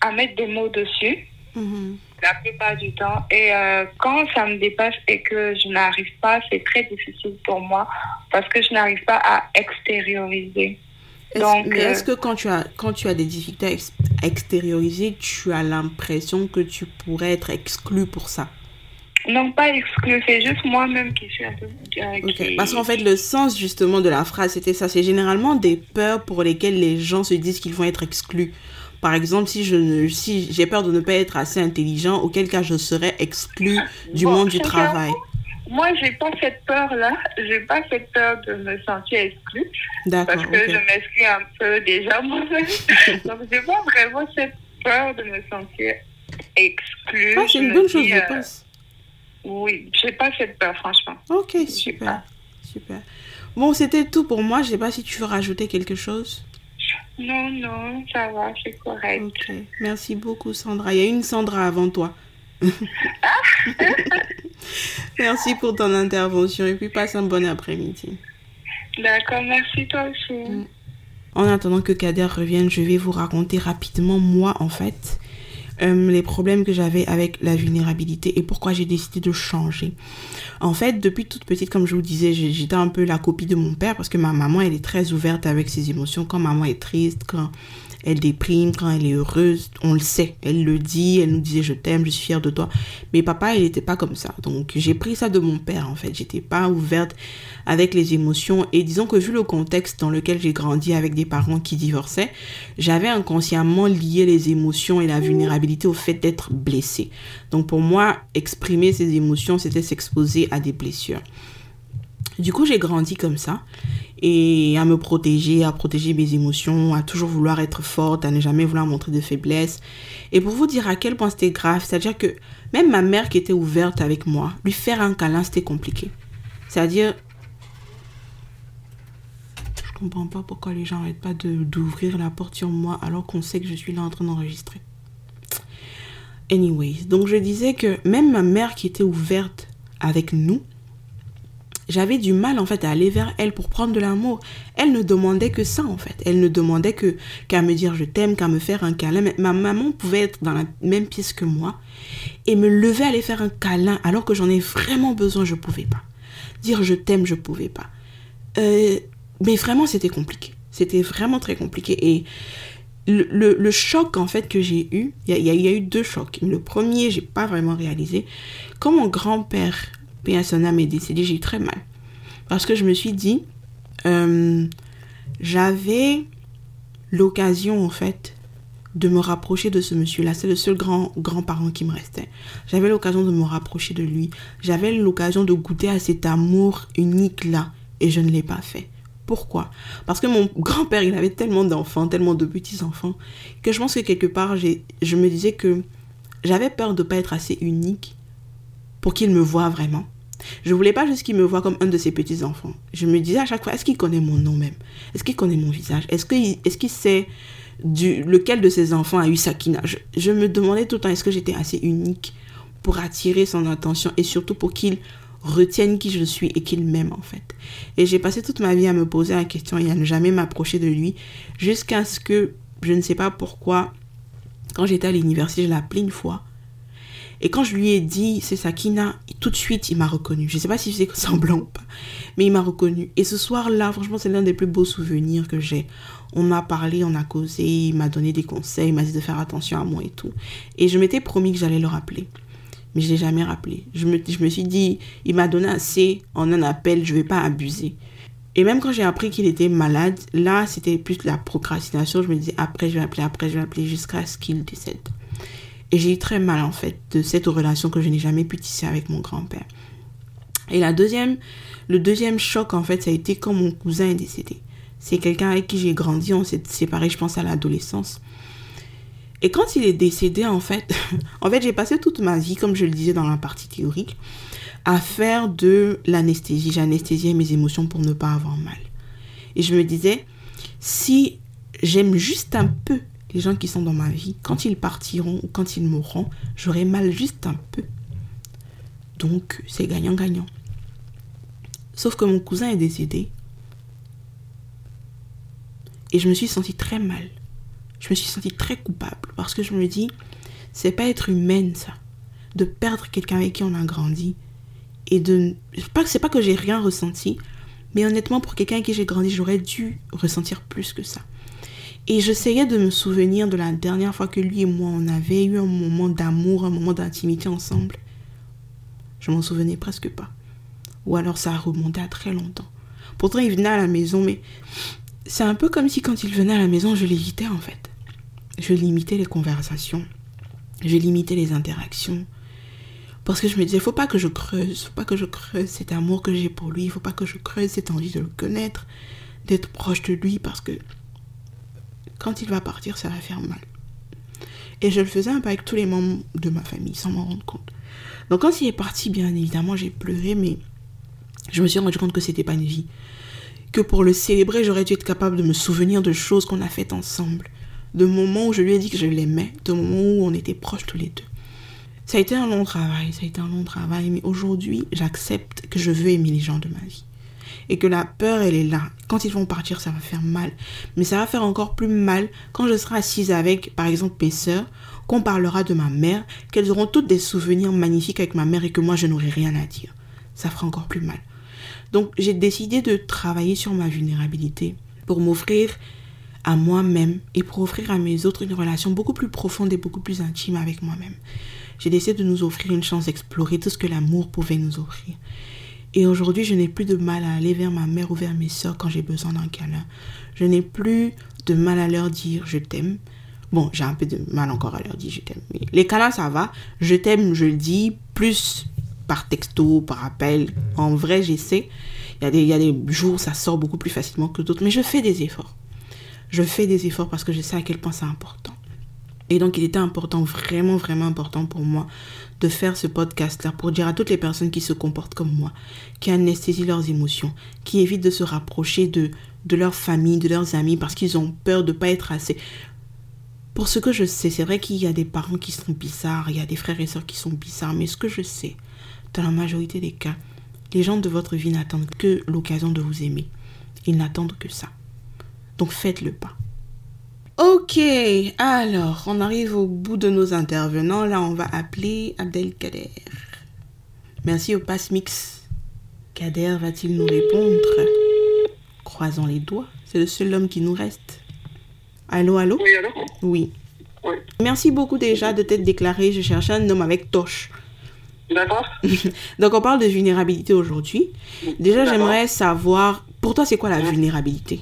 à mettre des mots dessus. Mm-hmm. La plupart du temps. Et euh, quand ça me dépasse et que je n'arrive pas, c'est très difficile pour moi parce que je n'arrive pas à extérioriser. Donc, mais est-ce que quand tu as, quand tu as des difficultés à extérioriser, tu as l'impression que tu pourrais être exclu pour ça? Non, pas exclu, c'est juste moi-même qui suis un peu... Euh, Parce qu'en fait, le sens justement de la phrase, c'était ça. C'est généralement des peurs pour lesquelles les gens se disent qu'ils vont être exclus. Par exemple, si je ne, si j'ai peur de ne pas être assez intelligent, auquel cas je serais exclu du monde du travail. Moi, j'ai pas cette peur-là. J'ai pas cette peur de me sentir exclue. Parce que je m'exclus un peu déjà moi-même. Donc, j'ai pas vraiment cette peur de me sentir exclue. Ah, c'est une bonne chose, je pense. Oui, j'ai pas cette peur, franchement. Ok, super. Super. Bon, c'était tout pour moi. Je sais pas si tu veux rajouter quelque chose. Non, non, ça va, c'est correct. Ok, merci beaucoup, Sandra. Il y a une Sandra avant toi. Merci pour ton intervention et puis passe un bon après-midi. D'accord, merci toi aussi. Mm. En attendant que Kader revienne, je vais vous raconter rapidement moi en fait euh, les problèmes que j'avais avec la vulnérabilité et pourquoi j'ai décidé de changer. En fait, depuis toute petite, comme je vous disais, j'étais un peu la copie de mon père parce que ma maman, elle est très ouverte avec ses émotions. Quand maman est triste, quand elle déprime, quand elle est heureuse, on le sait. Elle le dit, elle nous disait je t'aime, je suis fière de toi. Mais papa, il n'était pas comme ça. Donc j'ai pris ça de mon père en fait. J'étais pas ouverte avec les émotions. Et disons que vu le contexte dans lequel j'ai grandi avec des parents qui divorçaient, j'avais inconsciemment lié les émotions et la vulnérabilité au fait d'être blessée. Donc pour moi, exprimer ces émotions, c'était s'exposer à des blessures. Du coup, j'ai grandi comme ça et à me protéger, à protéger mes émotions, à toujours vouloir être forte, à ne jamais vouloir montrer de faiblesse. Et pour vous dire à quel point c'était grave, c'est-à-dire que même ma mère qui était ouverte avec moi, lui faire un câlin, c'était compliqué. C'est-à-dire, je comprends pas pourquoi les gens n'arrêtent pas d'ouvrir la porte sur moi alors qu'on sait que je suis là en train d'enregistrer. Anyways, donc je disais que même ma mère qui était ouverte avec nous, j'avais du mal en fait à aller vers elle pour prendre de l'amour. Elle ne demandait que ça en fait. Elle ne demandait que qu'à me dire je t'aime, qu'à me faire un câlin. Ma maman pouvait être dans la même pièce que moi et me lever aller faire un câlin alors que j'en ai vraiment besoin, je pouvais pas. Dire je t'aime, je pouvais pas. Euh, mais vraiment c'était compliqué. C'était vraiment très compliqué et le, le, choc en fait que j'ai eu, il y, y, a eu deux chocs. Le premier, j'ai pas vraiment réalisé. Quand mon grand-père à son âme est décédé, j'ai très mal. Parce que je me suis dit, euh, j'avais l'occasion en fait de me rapprocher de ce monsieur-là. C'est le seul grand grand-parent qui me restait. J'avais l'occasion de me rapprocher de lui. J'avais l'occasion de goûter à cet amour unique-là. Et je ne l'ai pas fait. Pourquoi? Parce que mon grand-père, il avait tellement d'enfants, tellement de petits-enfants, que je pense que quelque part, je me disais que j'avais peur de ne pas être assez unique pour qu'il me voie vraiment. Je voulais pas juste qu'il me voit comme un de ses petits-enfants. Je me disais à chaque fois, est-ce qu'il connaît mon nom même? Est-ce qu'il connaît mon visage? Est-ce qu'il est sait du, lequel de ses enfants a eu Sakina? Je, je me demandais tout le temps, est-ce que j'étais assez unique pour attirer son attention et surtout pour qu'il retienne qui je suis et qu'il m'aime en fait? Et j'ai passé toute ma vie à me poser la question et à ne jamais m'approcher de lui jusqu'à ce que, je ne sais pas pourquoi, quand j'étais à l'université, je l'ai une fois et quand je lui ai dit c'est Sakina, tout de suite il m'a reconnu. Je ne sais pas si c'est semblant ou pas, mais il m'a reconnu. Et ce soir-là, franchement, c'est l'un des plus beaux souvenirs que j'ai. On m'a parlé, on a causé, il m'a donné des conseils, il m'a dit de faire attention à moi et tout. Et je m'étais promis que j'allais le rappeler. Mais je ne l'ai jamais rappelé. Je me, je me suis dit, il m'a donné assez en un appel, je ne vais pas abuser. Et même quand j'ai appris qu'il était malade, là, c'était plus la procrastination. Je me disais, après, je vais appeler, après, je vais appeler jusqu'à ce qu'il décède. Et j'ai eu très mal en fait de cette relation que je n'ai jamais pu tisser avec mon grand-père. Et la deuxième, le deuxième choc en fait, ça a été quand mon cousin est décédé. C'est quelqu'un avec qui j'ai grandi, on s'est séparés, je pense, à l'adolescence. Et quand il est décédé, en fait, en fait, j'ai passé toute ma vie, comme je le disais dans la partie théorique, à faire de l'anesthésie. J'anesthésiais mes émotions pour ne pas avoir mal. Et je me disais, si j'aime juste un peu gens qui sont dans ma vie, quand ils partiront ou quand ils mourront, j'aurai mal juste un peu. Donc, c'est gagnant-gagnant. Sauf que mon cousin est décédé. Et je me suis sentie très mal. Je me suis sentie très coupable. Parce que je me dis, c'est pas être humaine, ça. De perdre quelqu'un avec qui on a grandi. Et de. C'est pas que j'ai rien ressenti. Mais honnêtement, pour quelqu'un avec qui j'ai grandi, j'aurais dû ressentir plus que ça. Et j'essayais de me souvenir de la dernière fois que lui et moi, on avait eu un moment d'amour, un moment d'intimité ensemble. Je m'en souvenais presque pas. Ou alors ça a remonté à très longtemps. Pourtant, il venait à la maison, mais c'est un peu comme si quand il venait à la maison, je l'évitais en fait. Je limitais les conversations. Je limitais les interactions. Parce que je me disais, faut pas que je creuse, faut pas que je creuse cet amour que j'ai pour lui, faut pas que je creuse cette envie de le connaître, d'être proche de lui, parce que quand il va partir, ça va faire mal. Et je le faisais un peu avec tous les membres de ma famille sans m'en rendre compte. Donc quand il est parti, bien évidemment, j'ai pleuré, mais je me suis rendu compte que c'était pas une vie. Que pour le célébrer, j'aurais dû être capable de me souvenir de choses qu'on a faites ensemble. De moments où je lui ai dit que je l'aimais, de moments où on était proches tous les deux. Ça a été un long travail, ça a été un long travail, mais aujourd'hui, j'accepte que je veux aimer les gens de ma vie. Et que la peur, elle est là. Quand ils vont partir, ça va faire mal. Mais ça va faire encore plus mal quand je serai assise avec, par exemple, mes sœurs, qu'on parlera de ma mère, qu'elles auront toutes des souvenirs magnifiques avec ma mère et que moi, je n'aurai rien à dire. Ça fera encore plus mal. Donc, j'ai décidé de travailler sur ma vulnérabilité pour m'offrir à moi-même et pour offrir à mes autres une relation beaucoup plus profonde et beaucoup plus intime avec moi-même j'ai décidé de nous offrir une chance d'explorer tout ce que l'amour pouvait nous offrir. Et aujourd'hui, je n'ai plus de mal à aller vers ma mère ou vers mes soeurs quand j'ai besoin d'un câlin. Je n'ai plus de mal à leur dire je t'aime. Bon, j'ai un peu de mal encore à leur dire je t'aime. Mais les câlins, ça va. Je t'aime, je le dis, plus par texto, par appel. En vrai, j'essaie. Il y, a des, il y a des jours, ça sort beaucoup plus facilement que d'autres. Mais je fais des efforts. Je fais des efforts parce que je sais à quel point c'est important. Et donc, il était important, vraiment, vraiment important pour moi de faire ce podcast-là pour dire à toutes les personnes qui se comportent comme moi, qui anesthésient leurs émotions, qui évitent de se rapprocher de, de leur famille, de leurs amis parce qu'ils ont peur de ne pas être assez. Pour ce que je sais, c'est vrai qu'il y a des parents qui sont bizarres, il y a des frères et sœurs qui sont bizarres, mais ce que je sais, dans la majorité des cas, les gens de votre vie n'attendent que l'occasion de vous aimer. Ils n'attendent que ça. Donc faites le pas. Ok, alors on arrive au bout de nos intervenants. Là, on va appeler Abdelkader. Merci au pass mix. Kader va-t-il nous répondre? Croisons les doigts. C'est le seul homme qui nous reste. Allô, allô? Oui, allô? Oui. Merci beaucoup déjà de t'être déclaré. Je cherche un homme avec toche. D'accord. Donc on parle de vulnérabilité aujourd'hui. Déjà, j'aimerais savoir, pour toi, c'est quoi la vulnérabilité?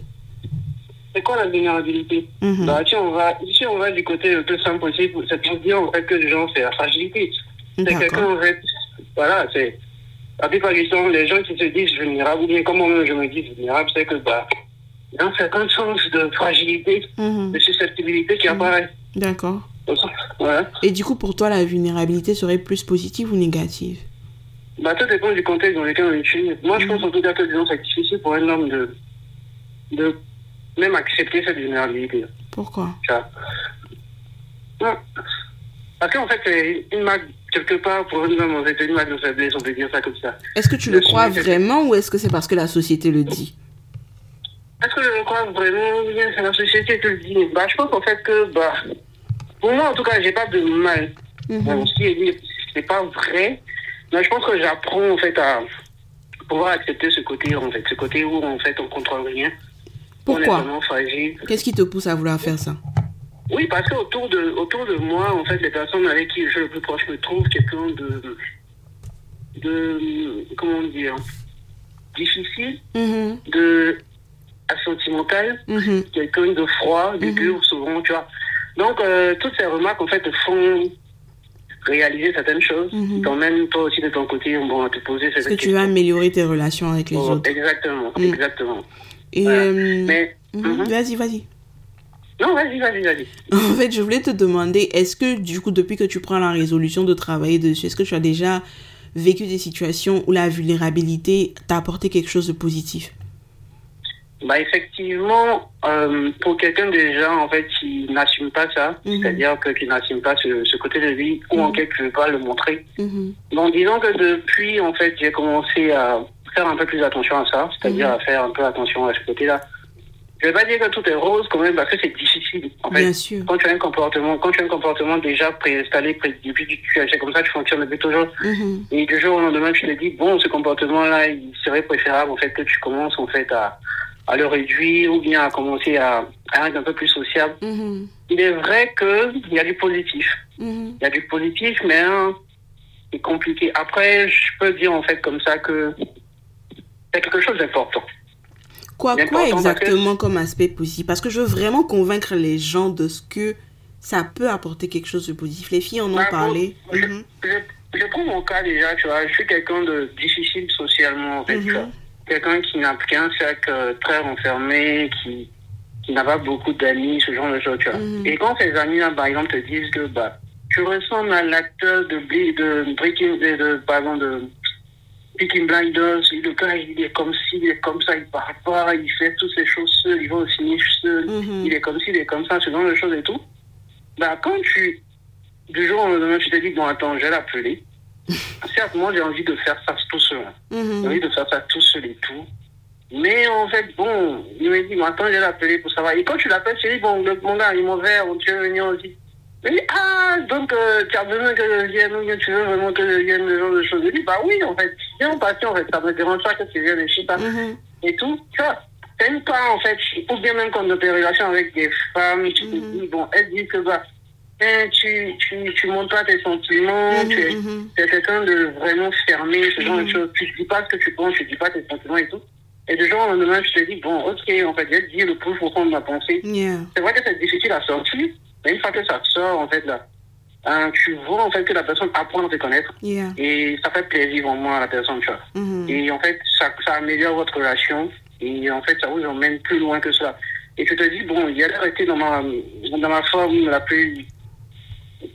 C'est quoi la vulnérabilité Mhm. bah, si, on va, si on va du côté le plus simple possible, c'est pour dire en fait que les gens, c'est la fragilité. C'est quelqu'un, en fait, voilà, c'est. La plupart du temps, les gens qui se disent vulnérables, ou bien comme moi-même je me dis vulnérable, c'est que, bah, il y a un certain sens de fragilité, Mhm. de susceptibilité qui apparaît. D'accord. Voilà. Et du coup, pour toi, la vulnérabilité serait plus positive ou négative Bah, tout dépend du contexte dans lequel on utilise. Moi, je Mhm. pense en tout cas que disons, c'est difficile pour un homme de, de même accepter cette vulnérabilité. Pourquoi? Non. Parce qu'en fait, une marque, quelque part, pour un homme, c'est une marque de faiblesse, on peut dire ça comme ça. Est-ce que tu le crois vraiment ou est-ce que c'est parce que la société le dit? Est-ce que je le crois vraiment c'est la société qui le dit? Bah, je pense en fait que, bah, pour moi, en tout cas, j'ai pas de mal. Mhm. Bon, si c'est pas vrai, mais je pense que j'apprends, en fait, à pouvoir accepter ce côté, en fait, ce côté où, en fait, on contrôle rien. On est Pourquoi vraiment fragile. Qu'est-ce qui te pousse à vouloir faire ça Oui, parce qu'autour de, autour de moi, en fait, les personnes avec qui je suis le plus proche me trouvent quelqu'un de, de, comment dire, difficile, Mhm, de mhm. quelqu'un de froid, de Mhm. dur, souvent, tu vois. Donc, euh, toutes ces remarques, en fait, te font réaliser certaines choses, Mhm. qui t'emmènent, toi aussi, de ton côté, bon, à te poser Est-ce certaines que tu veux améliorer tes relations avec les Oh, autres Exactement, Mm. exactement. Et Voilà. euh, Mais, mhm, Mhm. vas-y, vas-y. non, vas-y, vas-y, vas-y. En fait, je voulais te demander, est-ce que du coup, depuis que tu prends la résolution de travailler dessus, est-ce que tu as déjà vécu des situations où la vulnérabilité t'a apporté quelque chose de positif? Bah effectivement, euh, pour quelqu'un déjà en fait qui n'assume pas ça, Mhm. c'est-à-dire que qui n'assume pas ce, ce côté de vie ou en Mhm. quelque je veux pas le montrer. Mhm, Donc disons que depuis en fait j'ai commencé à faire un peu plus attention à ça, c'est-à-dire Mhm. à faire un peu attention à ce côté-là. Je vais pas dire que tout est rose quand même parce que c'est difficile. En fait, Bien sûr. quand tu as un comportement, quand tu as un comportement déjà préinstallé, pré, depuis que tu comme ça, tu fonctionnes depuis toujours. Mhm, Et du jour au lendemain, tu te dis, bon, ce comportement-là, il serait préférable, en fait, que tu commences, en fait, à, à le réduire ou bien à commencer à, à être un peu plus sociable. mhm, Il est vrai qu'il y a du positif. mhm. Il y a du positif, mais hein, c'est compliqué. Après, je peux dire, en fait, comme ça, que c'est quelque chose d'important. Quoi, que- exactement comme aspect positif? Parce que je veux vraiment convaincre les gens de ce que ça peut apporter quelque chose de positif. Les filles en ont Bah, parlé. bon, je, Mhm, je, je prends mon cas déjà, tu vois. Je suis quelqu'un de difficile socialement, en fait, Mhm. Quelqu'un qui n'a qu'un cercle euh, très renfermé, qui qui n'a pas beaucoup d'amis, ce genre de choses, tu vois. Mhm. Et quand ces amis-là, par exemple, te disent que, bah, tu ressembles à l'acteur de, de Breaking, de, de, pardon, de Peaky Blinders, le gars, il est comme ci, il est comme ça, il parle pas, il fait toutes ces choses seul, il va au ciné seul, Mhm. il est comme ci, il est comme ça, ce genre de choses et tout. Bah, quand tu, du jour au lendemain, tu te dis, bon, attends, je vais l'appeler. Certes, moi, j'ai envie de faire ça tout seul. hein. J'ai Mhm. envie de faire ça tout seul et tout. Mais en fait, bon, il me dit, bon, attends, je vais l'appeler pour savoir. Et quand tu l'appelles, tu dis, bon, le, mon gars, il est mauvais, tu veux venir aussi. Il dit, ah, donc euh, tu as besoin que je vienne, ou bien tu veux vraiment que je vienne, ce genre de choses. Je dis, bah oui, en fait, viens passer, en fait, ça me dérange pas que tu viennes, et je sais pas. Mhm. Et tout, tu vois. T'aimes pas, en fait, ou bien même quand dans tes relations avec des femmes, tu te Mhm. dis, bon, elles disent que, bah, hein, tu, tu, tu montres pas tes sentiments, tu es, quelqu'un de vraiment fermé, ce genre de choses. Tu dis pas ce que tu penses, tu dis pas tes sentiments et tout. Et du jour au lendemain, je te dis, bon, ok, en fait, j'ai dit le plus profond de ma pensée. Yeah. C'est vrai que c'est difficile à sortir, mais une fois que ça sort, en fait, là, hein, tu vois, en fait, que la personne apprend à te connaître. Yeah. Et ça fait plaisir vraiment à la personne, tu vois. Mhm. Et en fait, ça, ça améliore votre relation. Et en fait, ça vous emmène plus loin que ça. Et tu te dis, bon, il y a resté dans ma, dans ma forme la plus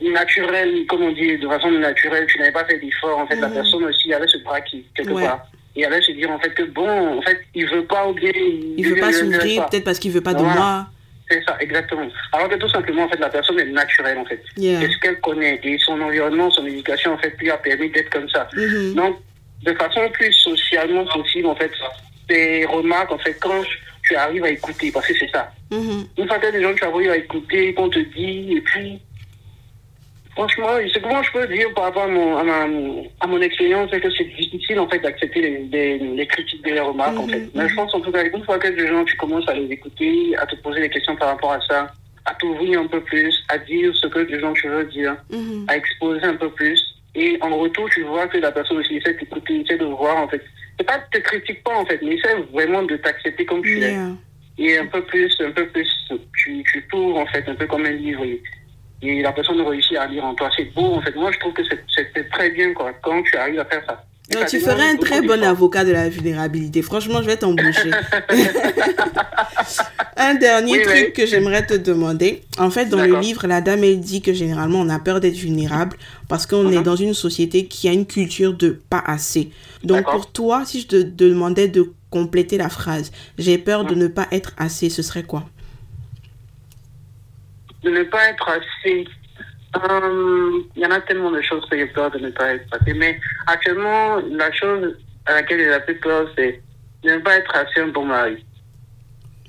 naturelle, comme on dit, de façon naturelle. Tu n'avais pas fait d'effort. En fait, la Mhm. personne aussi allait se braquer quelque Ouais. part. Et allait se dire, en fait, que bon, en fait, il veut pas ou bien. Il veut pas s'ouvrir, peut-être parce qu'il veut pas de Voilà. moi. C'est ça, exactement. Alors que tout simplement, en fait, la personne est naturelle, en fait. Yeah. Et ce qu'elle connaît, et son environnement, son éducation, en fait, lui a permis d'être comme ça. Mhm. Donc, de façon plus socialement possible, en fait, tes remarques, en fait, quand tu arrives à écouter, parce que c'est ça. Mhm. Une fois que des gens tu arrives à écouter, qu'on te dit, et puis, franchement, ce que moi je peux dire par rapport à mon, à ma- à mon expérience, c'est que c'est difficile, en fait, d'accepter les, les, les critiques et les remarques, en Mhm, fait. Mais je pense, en tout cas, une fois que des gens, tu commences à les écouter, à te poser des questions par rapport à ça, à t'ouvrir un peu plus, à dire ce que les gens tu veux dire, Mhm. à exposer un peu plus. Et en retour, tu vois que la personne aussi essaie de t'écouter, essaie de voir, en fait. C'est pas, te critique pas, en fait, mais essaie vraiment de t'accepter comme tu es. Yeah. Et un peu plus, un peu plus, tu, tu t'ouvres, en fait, un peu comme un livre. Et, la personne réussit à lire en toi. C'est beau, en fait. Moi, je trouve que c'est- très bien, quoi, quand tu arrives à faire ça? Non, tu ferais un très bon avocat de la vulnérabilité. Franchement, je vais t'embaucher. un dernier Oui, truc oui. que j'aimerais te demander. En fait, dans le livre, la dame, elle dit que généralement, on a peur d'être vulnérable parce qu'on est Mhm. dans une société qui a une culture de pas assez. Donc, pour toi, si je te demandais de compléter la phrase, j'ai peur de Mhm. ne pas être assez, ce serait quoi? De ne pas être assez. Euh, Il y en a tellement de choses que j'ai peur de ne pas être assez. Mais actuellement, la chose à laquelle j'ai la plus peur, c'est de ne pas être assez un bon mari.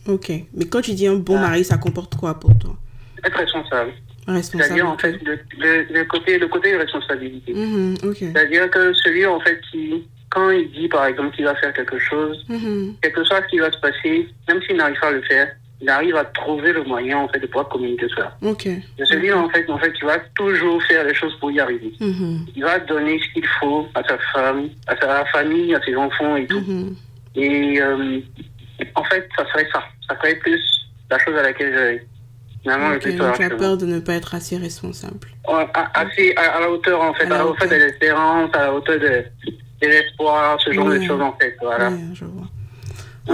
Ok. Mais quand tu dis un bon Ah. mari, ça comporte quoi pour toi? Être responsable. Responsable. C'est-à-dire, en fait, le, le, le côté, le côté de responsabilité. Mhm, ok. C'est-à-dire que celui, en fait, qui, quand il dit, par exemple, qu'il va faire quelque chose, Mhm, quel que soit ce qui va se passer, même s'il n'arrive pas à le faire, il arrive à trouver le moyen, en fait, de pouvoir communiquer ça. Ok. C'est celui, en fait, en fait, qui va toujours faire les choses pour y arriver. Mhm, Il va donner ce qu'il faut à sa femme, à sa famille, à ses enfants et tout. mhm. Et, euh, en fait, ça serait ça. Ça serait plus la chose à laquelle j'ai finalement le Ok, plus peur. tu as peur de ne pas être assez responsable. À- assez à, à la hauteur en fait, À la hauteur de l'espérance, à la hauteur de, de l'espoir, ce genre Ouais. de choses en fait, voilà. Ouais, je vois.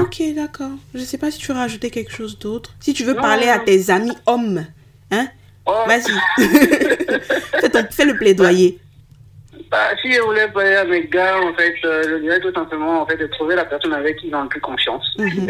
Ok, d'accord. Je sais pas si tu veux rajouter quelque chose d'autre. Si tu veux Non. parler à tes amis hommes, hein? Oh, Vas-y. fais, ton- fais le plaidoyer. bah, si je voulais parler à mes gars, en fait, euh, je dirais tout simplement en fait de trouver la personne avec qui ils ont le plus confiance, Mhm.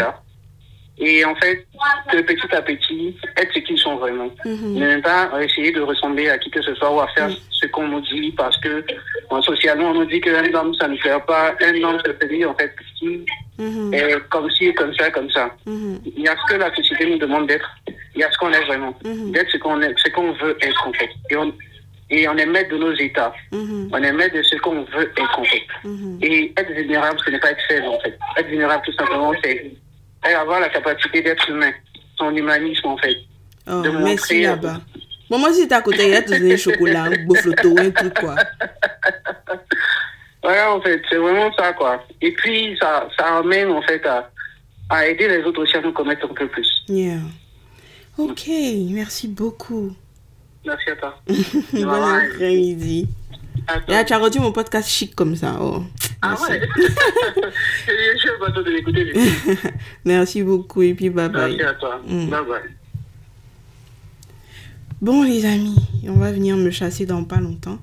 Et en fait, que petit à petit, être ce qu'ils sont vraiment. Mhm. Ne pas essayer de ressembler à qui que ce soit ou à faire Mhm. ce qu'on nous dit parce que bon, socialement on nous dit qu'un homme ça ne fait pas, un homme c'est celui en fait qui Mhm. est comme ci, comme ça, comme ça. Mhm. Il y a ce que la société nous demande d'être. Il y a ce qu'on est vraiment. D'être ce qu'on est, ce qu'on veut être en fait. Et on, et on est maître de nos états. On est maître de ce qu'on veut être en fait. Et être vulnérable, ce n'est pas être faible en fait. Être vulnérable tout simplement, c'est avoir la capacité d'être humain. Son humanisme en fait. Oh, de merci montrer- là-bas. Bon, moi, si t'es à côté, il va te donner chocolat, un beau flotto, un truc, quoi. Voilà en fait, c'est vraiment ça quoi. Et puis ça, ça amène en fait à, à aider les autres aussi à nous connaître un peu plus. Yeah. Ok, merci beaucoup. Merci à toi. bon après-midi. Là, tu as reçu mon podcast chic comme ça. Oh. Ah ouais Je suis content de l'écouter. Merci beaucoup et puis bye bye. Merci à toi. Mm. Bye bye. Bon les amis, on va venir me chasser dans pas longtemps.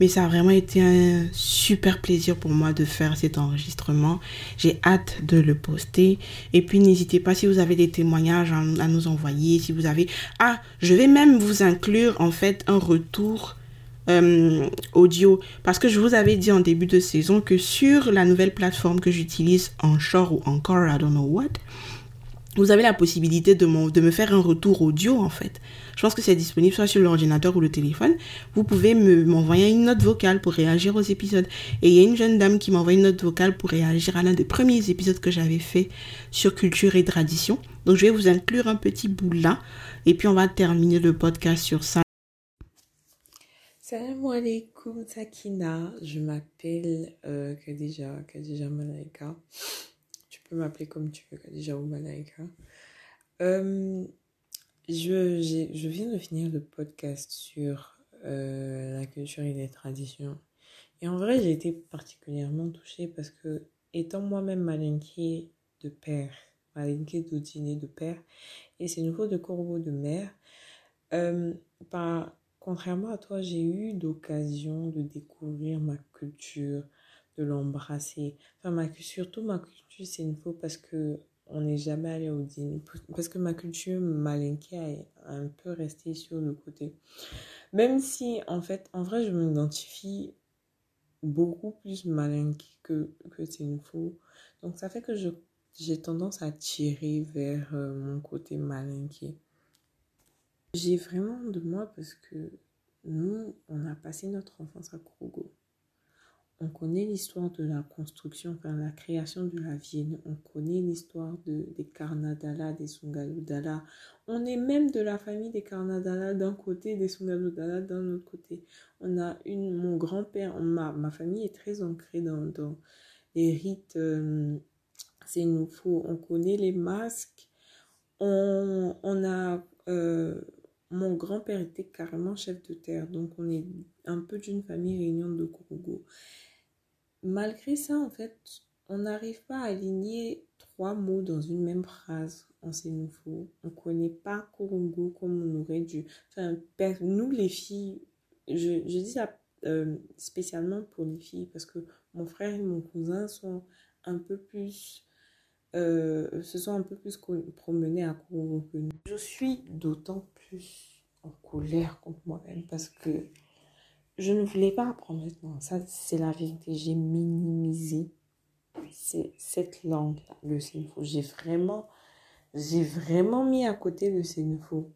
Mais ça a vraiment été un super plaisir pour moi de faire cet enregistrement. J'ai hâte de le poster. Et puis n'hésitez pas si vous avez des témoignages à, nous envoyer. Si vous avez... Ah, je vais même vous inclure en fait un retour euh, audio. Parce que je vous avais dit en début de saison que sur la nouvelle plateforme que j'utilise, Anchor ou encore, I don't know what, vous avez la possibilité de, de me faire un retour audio en fait. Je pense que c'est disponible soit sur l'ordinateur ou le téléphone. Vous pouvez m'envoyer une note vocale pour réagir aux épisodes. Et il y a une jeune dame qui m'a envoyé une note vocale pour réagir à l'un des premiers épisodes que j'avais fait sur culture et tradition. Donc je vais vous inclure un petit bout là. Et puis on va terminer le podcast sur ça. Salam alaikum Sakina, je m'appelle euh, Khadija, Khadija Malaika m'appeler comme tu veux, déjà ou Malaika. Euh, je, viens de finir le podcast sur euh, la culture et les traditions. Et en vrai, j'ai été particulièrement touchée parce que, étant moi-même malinquée de père, malinquée d'Odiné de père, et c'est nouveau de corbeau de mère, euh, par, contrairement à toi, j'ai eu l'occasion de découvrir ma culture, de l'embrasser. Enfin, surtout ma culture, c'est une faux parce que on n'est jamais allé au dîner. Parce que ma culture malinquée a un peu resté sur le côté. Même si, en fait, en vrai, je m'identifie beaucoup plus malinquée que, que c'est une faux. Donc, ça fait que je, j'ai tendance à tirer vers euh, mon côté malinqué. J'ai vraiment de moi parce que nous, on a passé notre enfance à Krogo on connaît l'histoire de la construction, enfin la création de la ville. On connaît l'histoire de, des Karnadala, des Sungaludala. On est même de la famille des Karnadala d'un côté, des Sungaludala d'un autre côté. On a une, mon grand-père, ma, ma famille est très ancrée dans, dans les rites. Euh, c'est nouveau. On connaît les masques. On, on a. Euh, mon grand-père était carrément chef de terre, donc on est un peu d'une famille réunion de Kourougo malgré ça, en fait, on n'arrive pas à aligner trois mots dans une même phrase en nouveau. On ne connaît pas Kurungu comme on aurait dû. Enfin, nous, les filles, je, dis ça euh, spécialement pour les filles parce que mon frère et mon cousin sont un peu plus. Euh, se sont un peu plus promenés à Kurungu que nous. Je suis d'autant en colère contre moi-même parce que je ne voulais pas apprendre maintenant. Ça, c'est la vérité. J'ai minimisé cette langue-là, le Sénifo. J'ai vraiment, j'ai vraiment mis à côté le Sénifo.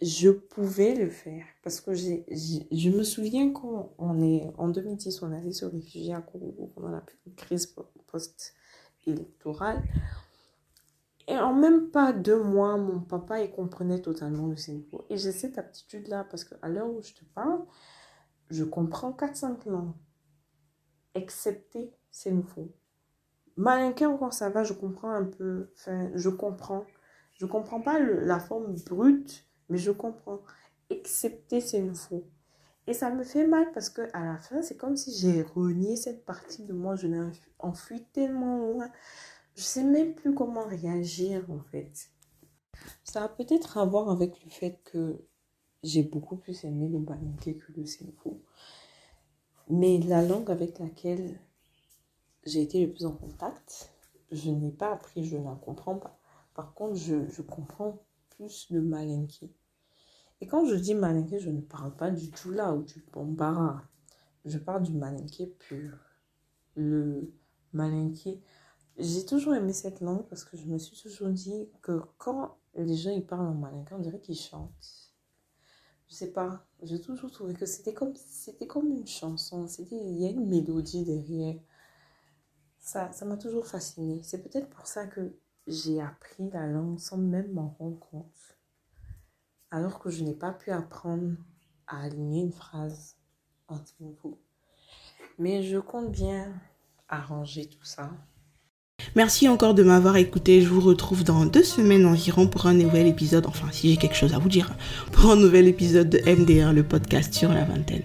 Je pouvais le faire parce que je me souviens quand on est, en 2010, on allait se réfugier à Congo pendant la crise post-électorale. Et en même pas deux mois, mon papa, il comprenait totalement le Sénifo. Et j'ai cette aptitude-là parce qu'à l'heure où je te parle, je comprends 4-5 langues, excepté nouveau. Malinquin, quand ça va, je comprends un peu, enfin, je comprends. Je comprends pas la forme brute, mais je comprends, excepté nouveau. Et ça me fait mal parce que à la fin, c'est comme si j'ai renié cette partie de moi, je l'ai enfui tellement loin. Je sais même plus comment réagir en fait. Ça a peut-être à voir avec le fait que j'ai beaucoup plus aimé le balinké que le Senfo. Mais la langue avec laquelle j'ai été le plus en contact, je n'ai pas appris, je ne la comprends pas. Par contre, je, je comprends plus le malinké. Et quand je dis malinké, je ne parle pas du tout là ou du bambara. Je parle du malinké pur. Le malinké. J'ai toujours aimé cette langue parce que je me suis toujours dit que quand les gens ils parlent en malinké, on dirait qu'ils chantent je sais pas, j'ai toujours trouvé que c'était comme, c'était comme une chanson, c'était, il y a une mélodie derrière. Ça, ça m'a toujours fasciné. C'est peut-être pour ça que j'ai appris la langue sans même m'en rendre compte. Alors que je n'ai pas pu apprendre à aligner une phrase en nouveau. Mais je compte bien arranger tout ça. Merci encore de m'avoir écouté. Je vous retrouve dans deux semaines environ pour un nouvel épisode. Enfin, si j'ai quelque chose à vous dire, pour un nouvel épisode de MDR, le podcast sur la vingtaine.